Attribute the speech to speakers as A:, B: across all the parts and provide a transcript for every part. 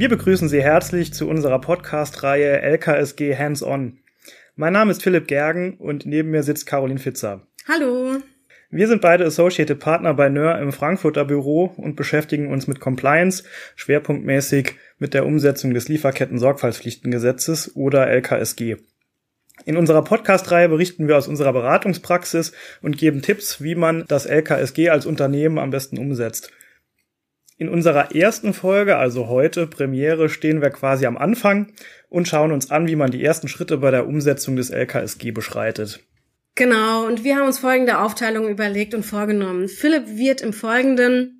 A: Wir begrüßen Sie herzlich zu unserer Podcast-Reihe LKSG Hands-On. Mein Name ist Philipp Gergen und neben mir sitzt Caroline Fitzer.
B: Hallo.
A: Wir sind beide Associated Partner bei NÖR im Frankfurter Büro und beschäftigen uns mit Compliance, schwerpunktmäßig mit der Umsetzung des Lieferketten-Sorgfaltspflichtengesetzes oder LKSG. In unserer Podcast-Reihe berichten wir aus unserer Beratungspraxis und geben Tipps, wie man das LKSG als Unternehmen am besten umsetzt. In unserer ersten Folge, also heute Premiere, stehen wir quasi am Anfang und schauen uns an, wie man die ersten Schritte bei der Umsetzung des LKSG beschreitet.
B: Genau, und wir haben uns folgende Aufteilung überlegt und vorgenommen. Philipp wird im Folgenden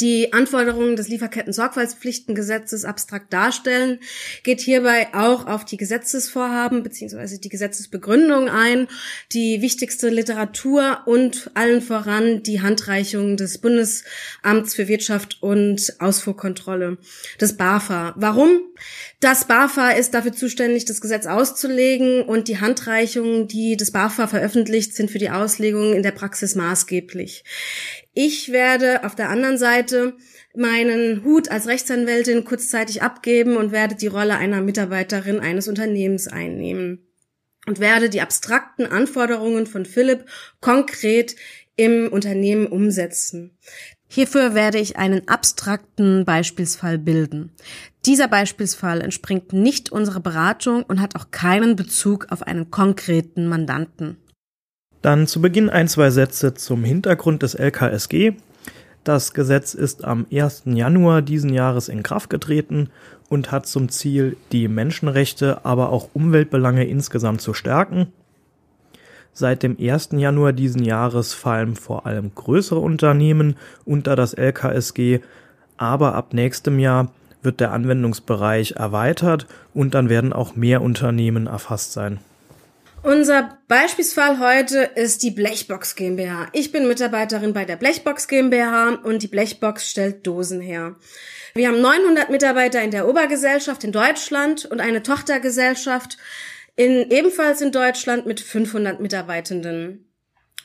B: die Anforderungen des Lieferketten-Sorgfaltspflichtengesetzes abstrakt darstellen, geht hierbei auch auf die Gesetzesvorhaben bzw. die Gesetzesbegründung ein, die wichtigste Literatur und allen voran die Handreichung des Bundesamts für Wirtschaft und Ausfuhrkontrolle, des BAFA. Warum? Das BAFA ist dafür zuständig, das Gesetz auszulegen und die Handreichungen, die das BAFA veröffentlicht, sind für die Auslegung in der Praxis maßgeblich. Ich werde auf der anderen Seite meinen Hut als Rechtsanwältin kurzzeitig abgeben und werde die Rolle einer Mitarbeiterin eines Unternehmens einnehmen und werde die abstrakten Anforderungen von Philipp konkret im Unternehmen umsetzen. Hierfür werde ich einen abstrakten Beispielsfall bilden. Dieser Beispielsfall entspringt nicht unserer Beratung und hat auch keinen Bezug auf einen konkreten Mandanten.
A: Dann zu Beginn ein, zwei Sätze zum Hintergrund des LKSG. Das Gesetz ist am 1. Januar diesen Jahres in Kraft getreten und hat zum Ziel, die Menschenrechte, aber auch Umweltbelange insgesamt zu stärken. Seit dem 1. Januar diesen Jahres fallen vor allem größere Unternehmen unter das LKSG, aber ab nächstem Jahr wird der Anwendungsbereich erweitert und dann werden auch mehr Unternehmen erfasst sein.
B: Unser Beispielsfall heute ist die Blechbox GmbH. Ich bin Mitarbeiterin bei der Blechbox GmbH und die Blechbox stellt Dosen her. Wir haben 900 Mitarbeiter in der Obergesellschaft in Deutschland und eine Tochtergesellschaft in, ebenfalls in Deutschland mit 500 Mitarbeitenden.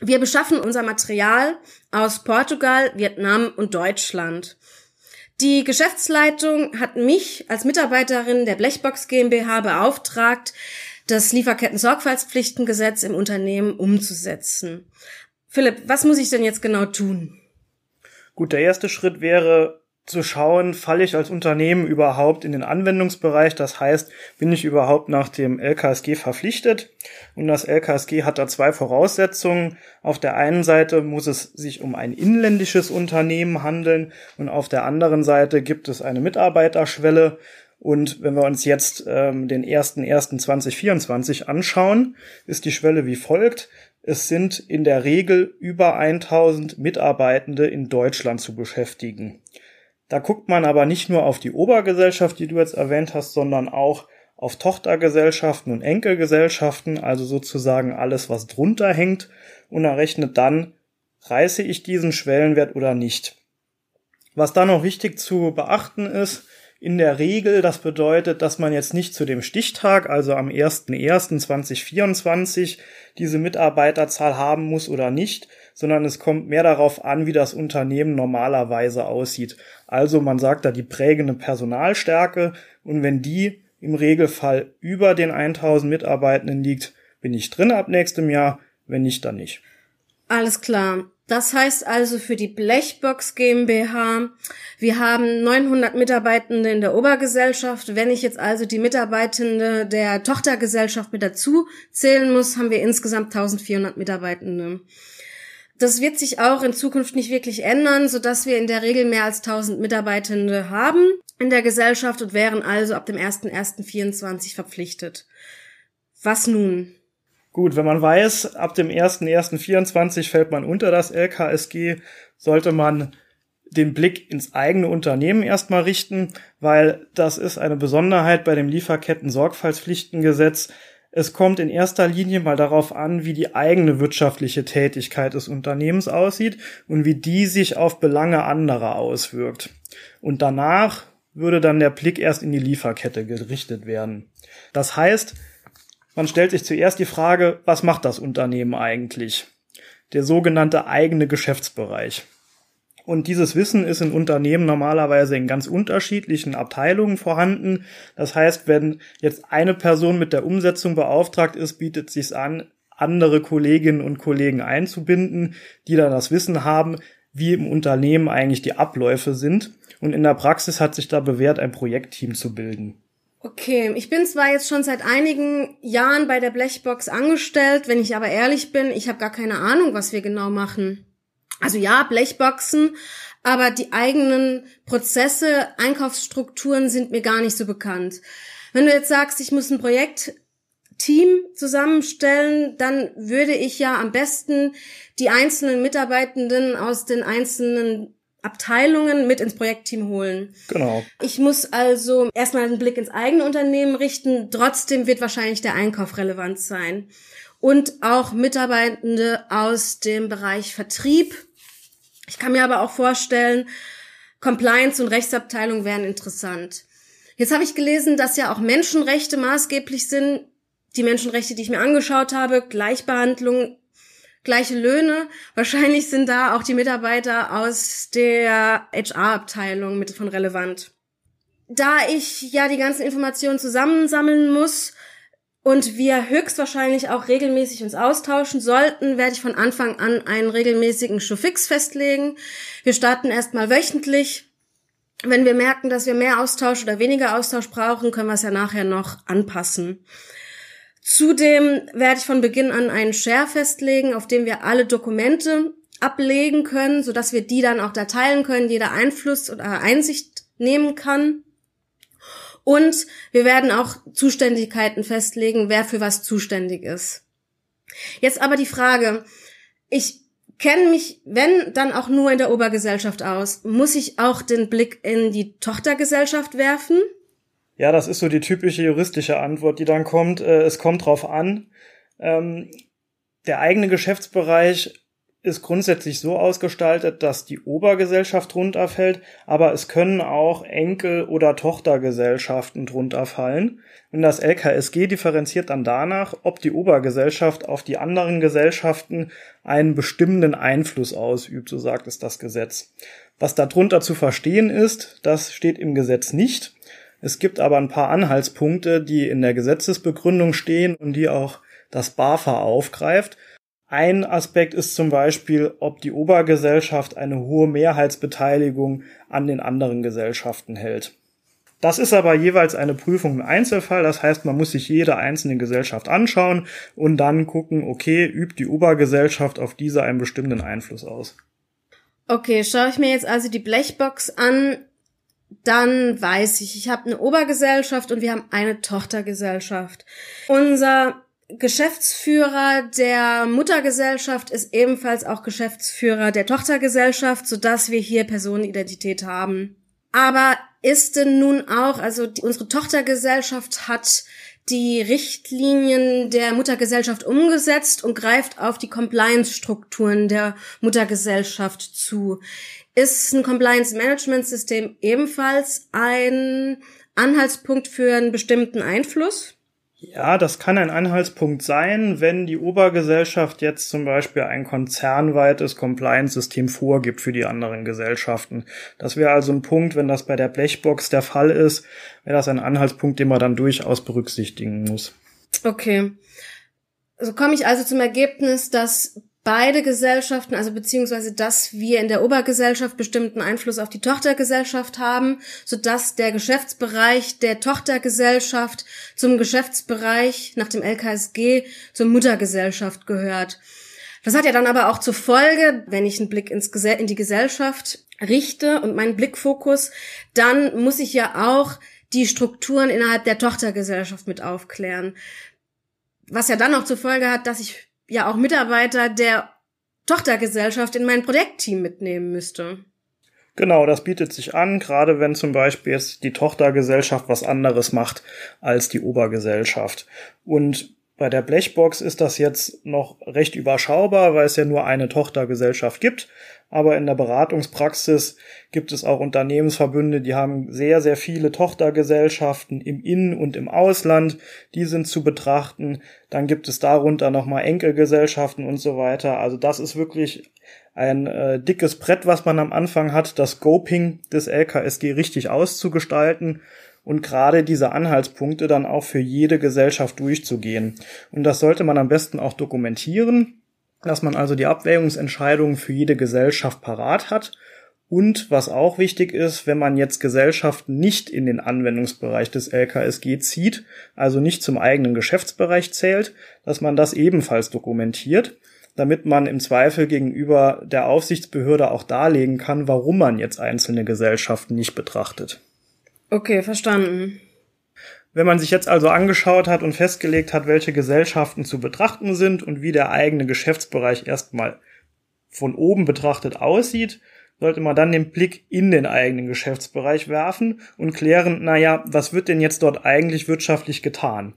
B: Wir beschaffen unser Material aus Portugal, Vietnam und Deutschland. Die Geschäftsleitung hat mich als Mitarbeiterin der Blechbox GmbH beauftragt, das Lieferketten-Sorgfaltspflichtengesetz im Unternehmen umzusetzen. Philipp, was muss ich denn jetzt genau tun?
A: Gut, der erste Schritt wäre zu schauen, falle ich als Unternehmen überhaupt in den Anwendungsbereich? Das heißt, bin ich überhaupt nach dem LKSG verpflichtet? Und das LKSG hat da zwei Voraussetzungen. Auf der einen Seite muss es sich um ein inländisches Unternehmen handeln und auf der anderen Seite gibt es eine Mitarbeiterschwelle. Und wenn wir uns jetzt ähm, den 1.1.2024 anschauen, ist die Schwelle wie folgt. Es sind in der Regel über 1000 Mitarbeitende in Deutschland zu beschäftigen. Da guckt man aber nicht nur auf die Obergesellschaft, die du jetzt erwähnt hast, sondern auch auf Tochtergesellschaften und Enkelgesellschaften, also sozusagen alles, was drunter hängt, und errechnet dann, reiße ich diesen Schwellenwert oder nicht. Was da noch wichtig zu beachten ist, in der Regel, das bedeutet, dass man jetzt nicht zu dem Stichtag, also am 01.01.2024, diese Mitarbeiterzahl haben muss oder nicht, sondern es kommt mehr darauf an, wie das Unternehmen normalerweise aussieht. Also man sagt da die prägende Personalstärke und wenn die im Regelfall über den 1000 Mitarbeitenden liegt, bin ich drin ab nächstem Jahr, wenn nicht, dann nicht.
B: Alles klar. Das heißt also für die Blechbox GmbH, wir haben 900 Mitarbeitende in der Obergesellschaft. Wenn ich jetzt also die Mitarbeitende der Tochtergesellschaft mit dazu zählen muss, haben wir insgesamt 1400 Mitarbeitende. Das wird sich auch in Zukunft nicht wirklich ändern, so dass wir in der Regel mehr als 1000 Mitarbeitende haben in der Gesellschaft und wären also ab dem 01.01.24 verpflichtet. Was nun?
A: Gut, wenn man weiß, ab dem 1.1.24 fällt man unter das LKSG, sollte man den Blick ins eigene Unternehmen erstmal richten, weil das ist eine Besonderheit bei dem Lieferketten-Sorgfaltspflichtengesetz. Es kommt in erster Linie mal darauf an, wie die eigene wirtschaftliche Tätigkeit des Unternehmens aussieht und wie die sich auf Belange anderer auswirkt. Und danach würde dann der Blick erst in die Lieferkette gerichtet werden. Das heißt, man stellt sich zuerst die Frage, was macht das Unternehmen eigentlich? Der sogenannte eigene Geschäftsbereich. Und dieses Wissen ist in Unternehmen normalerweise in ganz unterschiedlichen Abteilungen vorhanden. Das heißt, wenn jetzt eine Person mit der Umsetzung beauftragt ist, bietet es sich an, andere Kolleginnen und Kollegen einzubinden, die dann das Wissen haben, wie im Unternehmen eigentlich die Abläufe sind. Und in der Praxis hat sich da bewährt, ein Projektteam zu bilden.
B: Okay, ich bin zwar jetzt schon seit einigen Jahren bei der Blechbox angestellt, wenn ich aber ehrlich bin, ich habe gar keine Ahnung, was wir genau machen. Also ja, Blechboxen, aber die eigenen Prozesse, Einkaufsstrukturen sind mir gar nicht so bekannt. Wenn du jetzt sagst, ich muss ein Projektteam zusammenstellen, dann würde ich ja am besten die einzelnen Mitarbeitenden aus den einzelnen Abteilungen mit ins Projektteam holen.
A: Genau.
B: Ich muss also erstmal einen Blick ins eigene Unternehmen richten. Trotzdem wird wahrscheinlich der Einkauf relevant sein. Und auch Mitarbeitende aus dem Bereich Vertrieb. Ich kann mir aber auch vorstellen, Compliance und Rechtsabteilung wären interessant. Jetzt habe ich gelesen, dass ja auch Menschenrechte maßgeblich sind. Die Menschenrechte, die ich mir angeschaut habe, Gleichbehandlung gleiche Löhne. Wahrscheinlich sind da auch die Mitarbeiter aus der HR-Abteilung mit von relevant. Da ich ja die ganzen Informationen zusammensammeln muss und wir höchstwahrscheinlich auch regelmäßig uns austauschen sollten, werde ich von Anfang an einen regelmäßigen Showfix festlegen. Wir starten erstmal wöchentlich. Wenn wir merken, dass wir mehr Austausch oder weniger Austausch brauchen, können wir es ja nachher noch anpassen. Zudem werde ich von Beginn an einen Share festlegen, auf dem wir alle Dokumente ablegen können, sodass wir die dann auch da teilen können, jeder Einfluss oder Einsicht nehmen kann. Und wir werden auch Zuständigkeiten festlegen, wer für was zuständig ist. Jetzt aber die Frage, ich kenne mich, wenn, dann auch nur in der Obergesellschaft aus. Muss ich auch den Blick in die Tochtergesellschaft werfen?
A: Ja, das ist so die typische juristische Antwort, die dann kommt. Äh, es kommt drauf an. Ähm, der eigene Geschäftsbereich ist grundsätzlich so ausgestaltet, dass die Obergesellschaft drunter fällt, aber es können auch Enkel- oder Tochtergesellschaften drunter fallen. Und das LKSG differenziert dann danach, ob die Obergesellschaft auf die anderen Gesellschaften einen bestimmenden Einfluss ausübt, so sagt es das Gesetz. Was darunter zu verstehen ist, das steht im Gesetz nicht. Es gibt aber ein paar Anhaltspunkte, die in der Gesetzesbegründung stehen und die auch das BAFA aufgreift. Ein Aspekt ist zum Beispiel, ob die Obergesellschaft eine hohe Mehrheitsbeteiligung an den anderen Gesellschaften hält. Das ist aber jeweils eine Prüfung im Einzelfall. Das heißt, man muss sich jede einzelne Gesellschaft anschauen und dann gucken, okay, übt die Obergesellschaft auf diese einen bestimmten Einfluss aus.
B: Okay, schaue ich mir jetzt also die Blechbox an, dann weiß ich, ich habe eine Obergesellschaft und wir haben eine Tochtergesellschaft. Unser Geschäftsführer der Muttergesellschaft ist ebenfalls auch Geschäftsführer der Tochtergesellschaft, sodass wir hier Personenidentität haben. Aber ist denn nun auch, also die, unsere Tochtergesellschaft hat die Richtlinien der Muttergesellschaft umgesetzt und greift auf die Compliance-Strukturen der Muttergesellschaft zu. Ist ein Compliance Management System ebenfalls ein Anhaltspunkt für einen bestimmten Einfluss?
A: Ja, das kann ein Anhaltspunkt sein, wenn die Obergesellschaft jetzt zum Beispiel ein konzernweites Compliance-System vorgibt für die anderen Gesellschaften. Das wäre also ein Punkt, wenn das bei der Blechbox der Fall ist, wäre das ein Anhaltspunkt, den man dann durchaus berücksichtigen muss.
B: Okay. So komme ich also zum Ergebnis, dass beide Gesellschaften, also beziehungsweise dass wir in der Obergesellschaft bestimmten Einfluss auf die Tochtergesellschaft haben, so dass der Geschäftsbereich der Tochtergesellschaft zum Geschäftsbereich nach dem LKSG zur Muttergesellschaft gehört. Das hat ja dann aber auch zur Folge, wenn ich einen Blick ins in die Gesellschaft richte und meinen Blickfokus, dann muss ich ja auch die Strukturen innerhalb der Tochtergesellschaft mit aufklären. Was ja dann auch zur Folge hat, dass ich ja auch Mitarbeiter der Tochtergesellschaft in mein Projektteam mitnehmen müsste.
A: Genau, das bietet sich an, gerade wenn zum Beispiel jetzt die Tochtergesellschaft was anderes macht als die Obergesellschaft. Und Bei der Blechbox ist das jetzt noch recht überschaubar, weil es ja nur eine Tochtergesellschaft gibt. Aber in der Beratungspraxis gibt es auch Unternehmensverbünde, die haben sehr, sehr viele Tochtergesellschaften im In- und im Ausland. Die sind zu betrachten. Dann gibt es darunter nochmal Enkelgesellschaften und so weiter. Also das ist wirklich ein äh, dickes Brett, was man am Anfang hat, das Scoping des LKSG richtig auszugestalten und gerade diese Anhaltspunkte dann auch für jede Gesellschaft durchzugehen. Und das sollte man am besten auch dokumentieren, dass man also die Abwägungsentscheidungen für jede Gesellschaft parat hat. Und was auch wichtig ist, wenn man jetzt Gesellschaften nicht in den Anwendungsbereich des LKSG zieht, also nicht zum eigenen Geschäftsbereich zählt, dass man das ebenfalls dokumentiert, damit man im Zweifel gegenüber der Aufsichtsbehörde auch darlegen kann, warum man jetzt einzelne Gesellschaften nicht betrachtet.
B: Okay, verstanden.
A: Wenn man sich jetzt also angeschaut hat und festgelegt hat, welche Gesellschaften zu betrachten sind und wie der eigene Geschäftsbereich erstmal von oben betrachtet aussieht, sollte man dann den Blick in den eigenen Geschäftsbereich werfen und klären, naja, was wird denn jetzt dort eigentlich wirtschaftlich getan?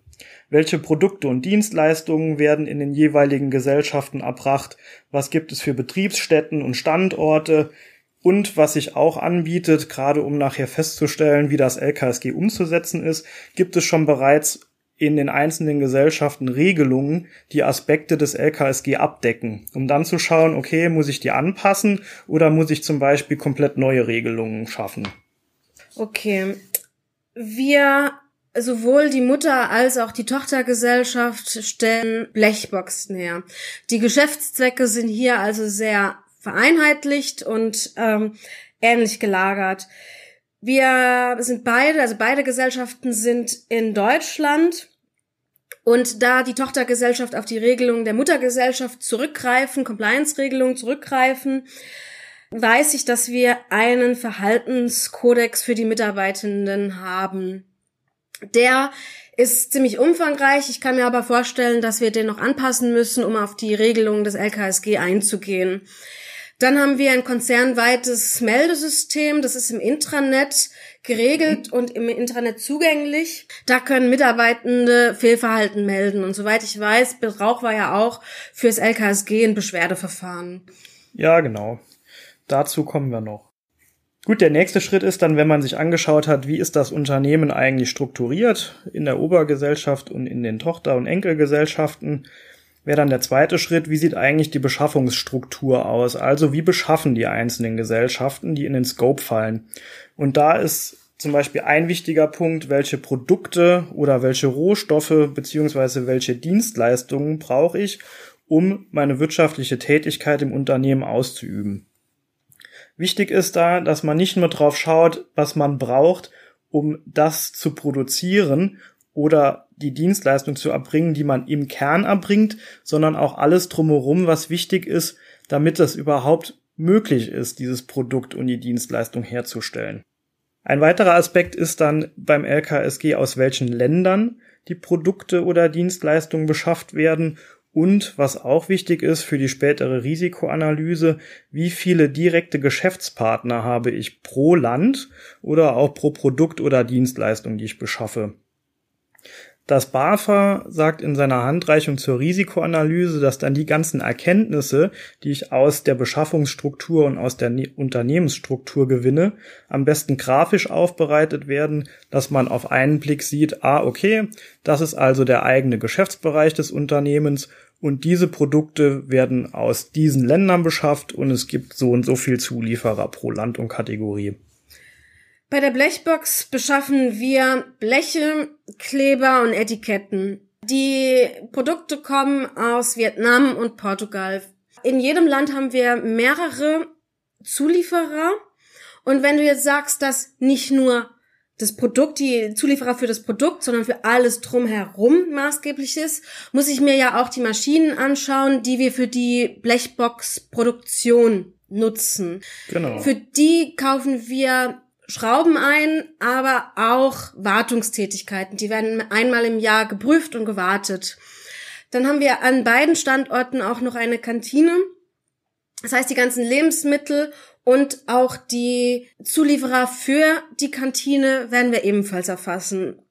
A: Welche Produkte und Dienstleistungen werden in den jeweiligen Gesellschaften erbracht? Was gibt es für Betriebsstätten und Standorte? Und was sich auch anbietet, gerade um nachher festzustellen, wie das LKSG umzusetzen ist, gibt es schon bereits in den einzelnen Gesellschaften Regelungen, die Aspekte des LKSG abdecken, um dann zu schauen, okay, muss ich die anpassen oder muss ich zum Beispiel komplett neue Regelungen schaffen?
B: Okay. Wir sowohl die Mutter als auch die Tochtergesellschaft stellen Blechboxen her. Die Geschäftszwecke sind hier also sehr vereinheitlicht und ähm, ähnlich gelagert. Wir sind beide, also beide Gesellschaften sind in Deutschland. Und da die Tochtergesellschaft auf die Regelungen der Muttergesellschaft zurückgreifen, Compliance-Regelungen zurückgreifen, weiß ich, dass wir einen Verhaltenskodex für die Mitarbeitenden haben. Der ist ziemlich umfangreich. Ich kann mir aber vorstellen, dass wir den noch anpassen müssen, um auf die Regelungen des LKSG einzugehen. Dann haben wir ein konzernweites Meldesystem, das ist im Intranet geregelt und im Intranet zugänglich. Da können Mitarbeitende Fehlverhalten melden. Und soweit ich weiß, braucht wir ja auch fürs LKSG ein Beschwerdeverfahren.
A: Ja, genau. Dazu kommen wir noch. Gut, der nächste Schritt ist dann, wenn man sich angeschaut hat, wie ist das Unternehmen eigentlich strukturiert in der Obergesellschaft und in den Tochter- und Enkelgesellschaften, wäre dann der zweite Schritt, wie sieht eigentlich die Beschaffungsstruktur aus? Also wie beschaffen die einzelnen Gesellschaften, die in den Scope fallen? Und da ist zum Beispiel ein wichtiger Punkt, welche Produkte oder welche Rohstoffe beziehungsweise welche Dienstleistungen brauche ich, um meine wirtschaftliche Tätigkeit im Unternehmen auszuüben. Wichtig ist da, dass man nicht nur drauf schaut, was man braucht, um das zu produzieren oder die Dienstleistung zu erbringen, die man im Kern erbringt, sondern auch alles drumherum, was wichtig ist, damit es überhaupt möglich ist, dieses Produkt und die Dienstleistung herzustellen. Ein weiterer Aspekt ist dann beim LKSG, aus welchen Ländern die Produkte oder Dienstleistungen beschafft werden und was auch wichtig ist für die spätere Risikoanalyse, wie viele direkte Geschäftspartner habe ich pro Land oder auch pro Produkt oder Dienstleistung, die ich beschaffe. Das BAFA sagt in seiner Handreichung zur Risikoanalyse, dass dann die ganzen Erkenntnisse, die ich aus der Beschaffungsstruktur und aus der ne-, Unternehmensstruktur gewinne, am besten grafisch aufbereitet werden, dass man auf einen Blick sieht, ah, okay, das ist also der eigene Geschäftsbereich des Unternehmens und diese Produkte werden aus diesen Ländern beschafft und es gibt so und so viel Zulieferer pro Land und Kategorie.
B: Bei der Blechbox beschaffen wir Bleche, Kleber und Etiketten. Die Produkte kommen aus Vietnam und Portugal. In jedem Land haben wir mehrere Zulieferer. Und wenn du jetzt sagst, dass nicht nur das Produkt, die Zulieferer für das Produkt, sondern für alles drumherum maßgeblich ist, muss ich mir ja auch die Maschinen anschauen, die wir für die Blechbox-Produktion nutzen. Genau. Für die kaufen wir Schrauben ein, aber auch Wartungstätigkeiten. Die werden einmal im Jahr geprüft und gewartet. Dann haben wir an beiden Standorten auch noch eine Kantine. Das heißt, die ganzen Lebensmittel und auch die Zulieferer für die Kantine werden wir ebenfalls erfassen.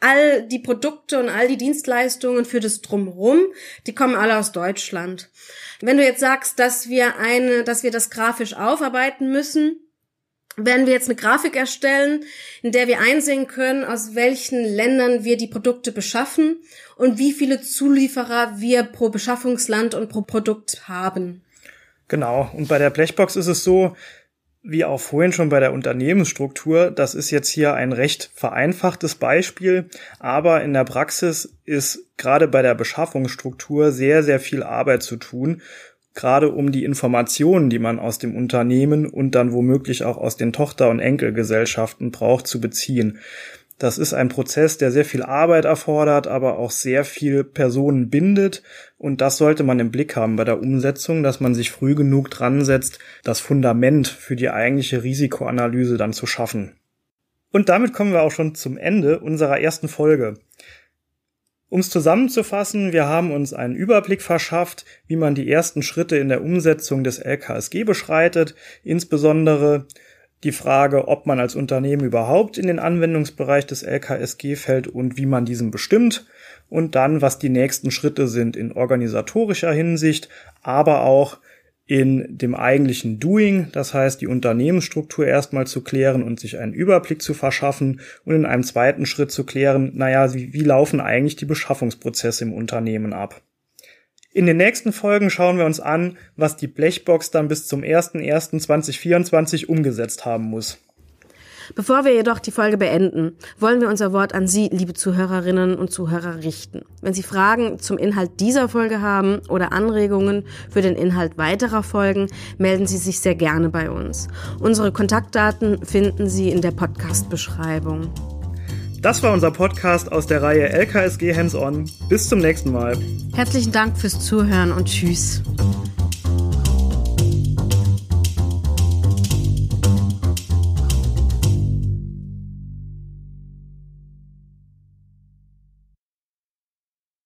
B: all die Produkte und all die Dienstleistungen für das Drumherum, die kommen alle aus Deutschland. Wenn du jetzt sagst, dass wir eine, dass wir das grafisch aufarbeiten müssen, werden wir jetzt eine Grafik erstellen, in der wir einsehen können, aus welchen Ländern wir die Produkte beschaffen und wie viele Zulieferer wir pro Beschaffungsland und pro Produkt haben.
A: Genau. Und bei der Blechbox ist es so, wie auch vorhin schon bei der Unternehmensstruktur, das ist jetzt hier ein recht vereinfachtes Beispiel, aber in der Praxis ist gerade bei der Beschaffungsstruktur sehr, sehr viel Arbeit zu tun, gerade um die Informationen, die man aus dem Unternehmen und dann womöglich auch aus den Tochter- und Enkelgesellschaften braucht, zu beziehen. Das ist ein Prozess, der sehr viel Arbeit erfordert, aber auch sehr viel Personen bindet. Und das sollte man im Blick haben bei der Umsetzung, dass man sich früh genug dran setzt, das Fundament für die eigentliche Risikoanalyse dann zu schaffen. Und damit kommen wir auch schon zum Ende unserer ersten Folge. Um es zusammenzufassen, wir haben uns einen Überblick verschafft, wie man die ersten Schritte in der Umsetzung des LKSG beschreitet, insbesondere die Frage, ob man als Unternehmen überhaupt in den Anwendungsbereich des LKSG fällt und wie man diesen bestimmt. Und dann, was die nächsten Schritte sind in organisatorischer Hinsicht, aber auch in dem eigentlichen Doing, das heißt die Unternehmensstruktur erstmal zu klären und sich einen Überblick zu verschaffen und in einem zweiten Schritt zu klären, naja, wie, wie laufen eigentlich die Beschaffungsprozesse im Unternehmen ab. In den nächsten Folgen schauen wir uns an, was die Blechbox dann bis zum 01.01.2024 umgesetzt haben muss.
B: Bevor wir jedoch die Folge beenden, wollen wir unser Wort an Sie, liebe Zuhörerinnen und Zuhörer, richten. Wenn Sie Fragen zum Inhalt dieser Folge haben oder Anregungen für den Inhalt weiterer Folgen, melden Sie sich sehr gerne bei uns. Unsere Kontaktdaten finden Sie in der Podcast-Beschreibung.
A: Das war unser Podcast aus der Reihe LKSG Hands On. Bis zum nächsten Mal.
B: Herzlichen Dank fürs Zuhören und Tschüss.